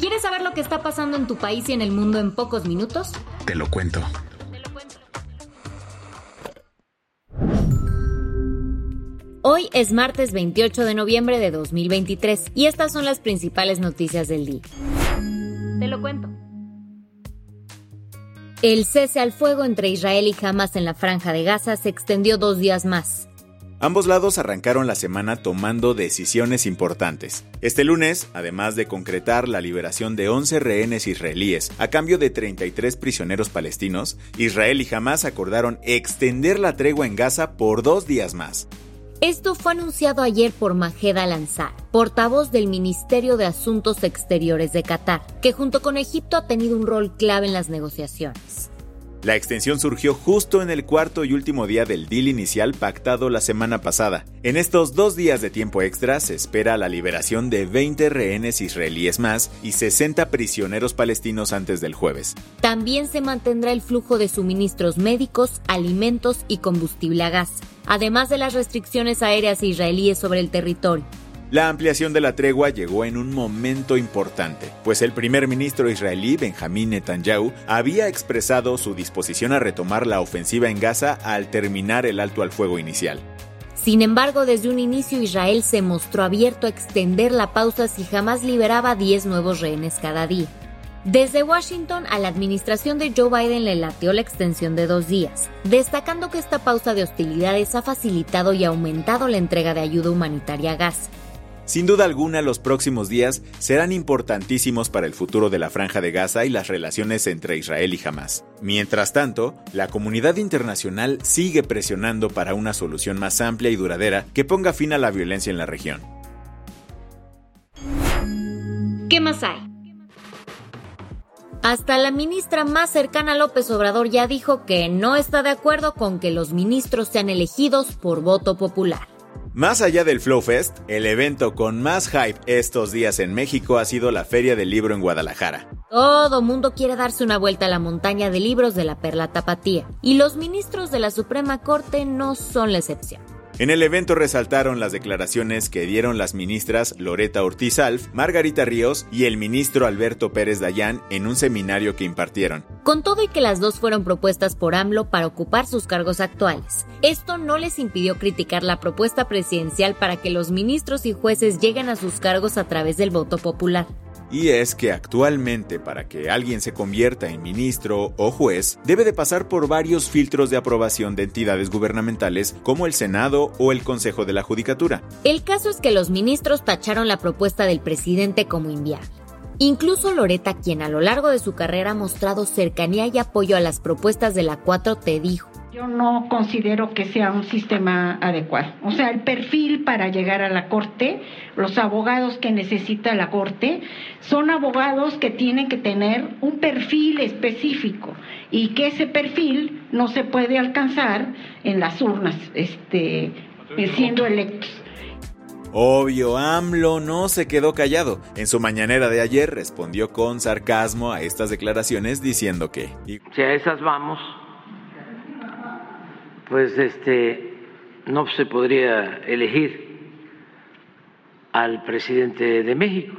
¿Quieres saber lo que está pasando en tu país y en el mundo en pocos minutos? Te lo cuento. Hoy es martes 28 de noviembre de 2023 y estas son las principales noticias del día. Te lo cuento. El cese al fuego entre Israel y Hamas en la franja de Gaza se extendió dos días más. Ambos lados arrancaron la semana tomando decisiones importantes. Este lunes, además de concretar la liberación de 11 rehenes israelíes a cambio de 33 prisioneros palestinos, Israel y Hamas acordaron extender la tregua en Gaza por dos días más. Esto fue anunciado ayer por Majed Al-Ansar, portavoz del Ministerio de Asuntos Exteriores de Qatar, que junto con Egipto ha tenido un rol clave en las negociaciones. La extensión surgió justo en el cuarto y último día del deal inicial pactado la semana pasada. En estos dos días de tiempo extra se espera la liberación de 20 rehenes israelíes más y 60 prisioneros palestinos antes del jueves. También se mantendrá el flujo de suministros médicos, alimentos y combustible a gas, además de las restricciones aéreas israelíes sobre el territorio. La ampliación de la tregua llegó en un momento importante, pues el primer ministro israelí Benjamín Netanyahu había expresado su disposición a retomar la ofensiva en Gaza al terminar el alto al fuego inicial. Sin embargo, desde un inicio Israel se mostró abierto a extender la pausa si jamás liberaba 10 nuevos rehenes cada día. Desde Washington a la administración de Joe Biden le lateó la extensión de dos días, destacando que esta pausa de hostilidades ha facilitado y aumentado la entrega de ayuda humanitaria a Gaza. Sin duda alguna, los próximos días serán importantísimos para el futuro de la Franja de Gaza y las relaciones entre Israel y Hamas. Mientras tanto, la comunidad internacional sigue presionando para una solución más amplia y duradera que ponga fin a la violencia en la región. ¿Qué más hay? Hasta la ministra más cercana a López Obrador ya dijo que no está de acuerdo con que los ministros sean elegidos por voto popular. Más allá del Flow Fest, el evento con más hype estos días en México ha sido la Feria del Libro en Guadalajara. Todo mundo quiere darse una vuelta a la montaña de libros de la Perla Tapatía, y los ministros de la Suprema Corte no son la excepción. En el evento resaltaron las declaraciones que dieron las ministras Loreta Ortiz Alf, Margarita Ríos y el ministro Alberto Pérez Dayán en un seminario que impartieron. Con todo y que las dos fueron propuestas por AMLO para ocupar sus cargos actuales, esto no les impidió criticar la propuesta presidencial para que los ministros y jueces lleguen a sus cargos a través del voto popular. Y es que actualmente para que alguien se convierta en ministro o juez, debe de pasar por varios filtros de aprobación de entidades gubernamentales como el Senado o el Consejo de la Judicatura. El caso es que los ministros tacharon la propuesta del presidente como inviable. Incluso Loreta, quien a lo largo de su carrera ha mostrado cercanía y apoyo a las propuestas de la 4T, dijo, yo no considero que sea un sistema adecuado. O sea, el perfil para llegar a la Corte, los abogados que necesita la Corte, son abogados que tienen que tener un perfil específico y que ese perfil no se puede alcanzar en las urnas, este, siendo electos. Obvio, AMLO no se quedó callado. En su mañanera de ayer respondió con sarcasmo a estas declaraciones diciendo que... Si a esas vamos, pues este no se podría elegir al presidente de México.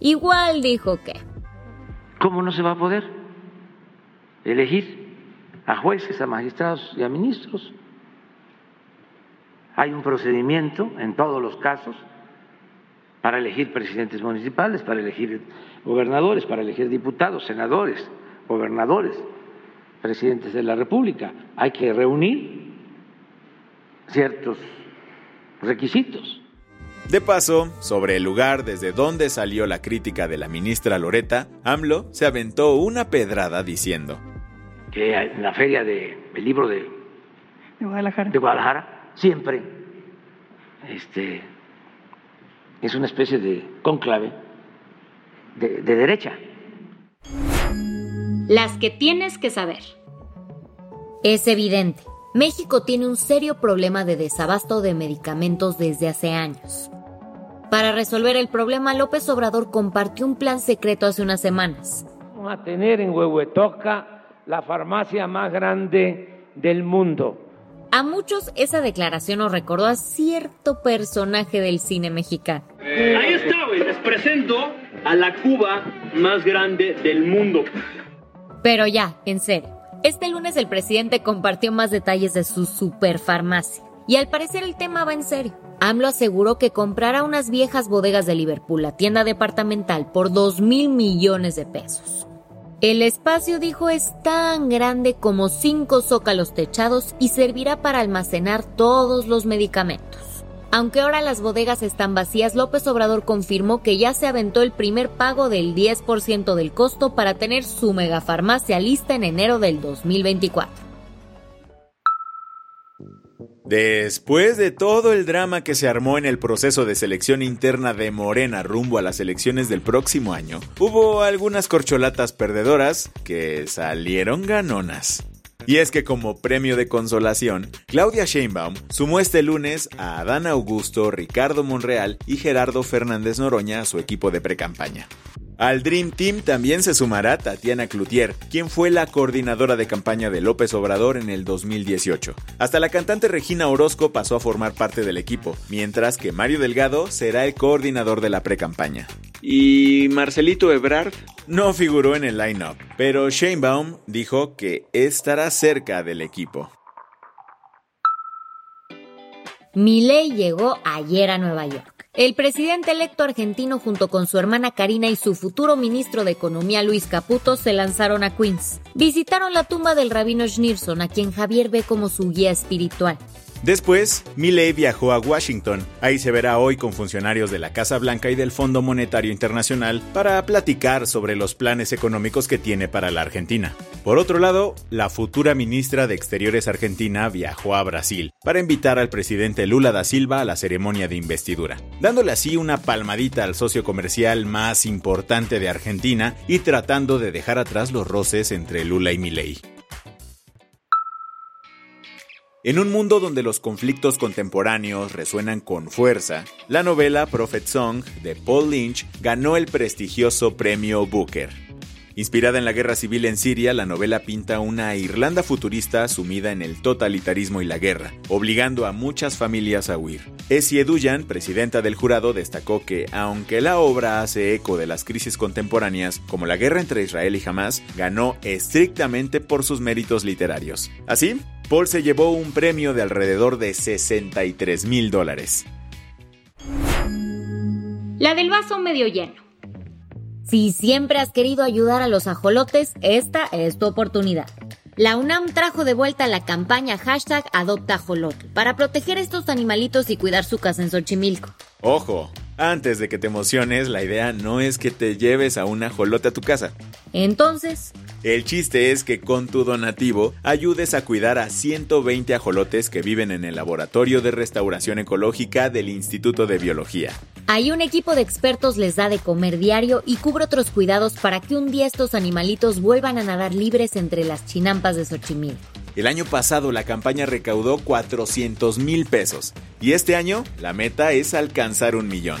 Igual dijo que. ¿Cómo no se va a poder elegir a jueces, a magistrados y a ministros? Hay un procedimiento en todos los casos para elegir presidentes municipales, para elegir gobernadores, para elegir diputados, senadores, gobernadores presidentes de la República. Hay que reunir ciertos requisitos. De paso, sobre el lugar desde donde salió la crítica de la ministra Loreta, AMLO se aventó una pedrada diciendo que en la feria del libro de, Guadalajara. de Guadalajara siempre este, es una especie de cónclave de, de derecha. Las que tienes que saber. Es evidente, México tiene un serio problema de desabasto de medicamentos desde hace años. Para resolver el problema, López Obrador compartió un plan secreto hace unas semanas. Vamos a tener en Huehuetoca la farmacia más grande del mundo. A muchos esa declaración nos recordó a cierto personaje del cine mexicano. Ahí está, güey. Les presento a la Cuba más grande del mundo. Pero ya, en serio. Este lunes el presidente compartió más detalles de su superfarmacia. Y al parecer el tema va en serio. AMLO aseguró que comprará unas viejas bodegas de Liverpool, la tienda departamental, por 2 mil millones de pesos. El espacio, dijo, es tan grande como cinco zócalos techados y servirá para almacenar todos los medicamentos. Aunque ahora las bodegas están vacías, López Obrador confirmó que ya se aventó el primer pago del 10% del costo para tener su megafarmacia lista en enero del 2024. Después de todo el drama que se armó en el proceso de selección interna de Morena rumbo a las elecciones del próximo año, hubo algunas corcholatas perdedoras que salieron ganonas. Y es que como premio de consolación, Claudia Sheinbaum sumó este lunes a Adán Augusto, Ricardo Monreal y Gerardo Fernández Noroña a su equipo de precampaña. Al Dream Team también se sumará Tatiana Cloutier, quien fue la coordinadora de campaña de López Obrador en el 2018. Hasta la cantante Regina Orozco pasó a formar parte del equipo, mientras que Mario Delgado será el coordinador de la precampaña. ¿Y Marcelito Ebrard? No figuró en el line-up, pero Sheinbaum dijo que estará cerca del equipo. Milei llegó ayer a Nueva York. El presidente electo argentino junto con su hermana Karina y su futuro ministro de Economía Luis Caputo se lanzaron a Queens. Visitaron la tumba del rabino Schneerson, a quien Javier ve como su guía espiritual. Después, Milley viajó a Washington. Ahí se verá hoy con funcionarios de la Casa Blanca y del Fondo Monetario Internacional para platicar sobre los planes económicos que tiene para la Argentina. Por otro lado, la futura ministra de Exteriores argentina viajó a Brasil para invitar al presidente Lula da Silva a la ceremonia de investidura, dándole así una palmadita al socio comercial más importante de Argentina y tratando de dejar atrás los roces entre Lula y Milley. En un mundo donde los conflictos contemporáneos resuenan con fuerza, la novela Prophet Song de Paul Lynch ganó el prestigioso premio Booker. Inspirada en la guerra civil en Siria, la novela pinta una Irlanda futurista sumida en el totalitarismo y la guerra, obligando a muchas familias a huir. Essie Duyan, presidenta del jurado, destacó que, aunque la obra hace eco de las crisis contemporáneas, como la guerra entre Israel y Hamas, ganó estrictamente por sus méritos literarios. Así, Paul se llevó un premio de alrededor de 63 mil dólares. La del vaso medio lleno. Si siempre has querido ayudar a los ajolotes, esta es tu oportunidad. La UNAM trajo de vuelta la campaña hashtag Adopta Ajolote para proteger a estos animalitos y cuidar su casa en Xochimilco. Ojo, antes de que te emociones, la idea no es que te lleves a un ajolote a tu casa. Entonces, El chiste es que con tu donativo ayudes a cuidar a 120 ajolotes que viven en el Laboratorio de Restauración Ecológica del Instituto de Biología. ahí un equipo de expertos les da de comer diario y cubre otros cuidados para que un día estos animalitos vuelvan a nadar libres entre las chinampas de Xochimilco. El año pasado la campaña recaudó 400 mil pesos y este año la meta es alcanzar un millón.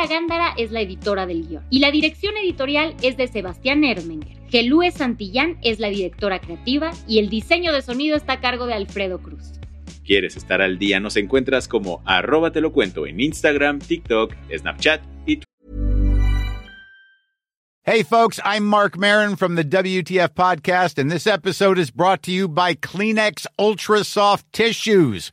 Paula Gándara es la editora del guion y la dirección editorial es de Sebastián Ermenger. Gelúe Santillán es la directora creativa y el diseño de sonido está a cargo de Alfredo Cruz. ¿Quieres estar al día? Nos encuentras como arroba te lo cuento en Instagram, TikTok, Snapchat y Hey, folks, I'm Mark Marin from the WTF Podcast, and this episode is brought to you by Kleenex Ultra Soft Tissues,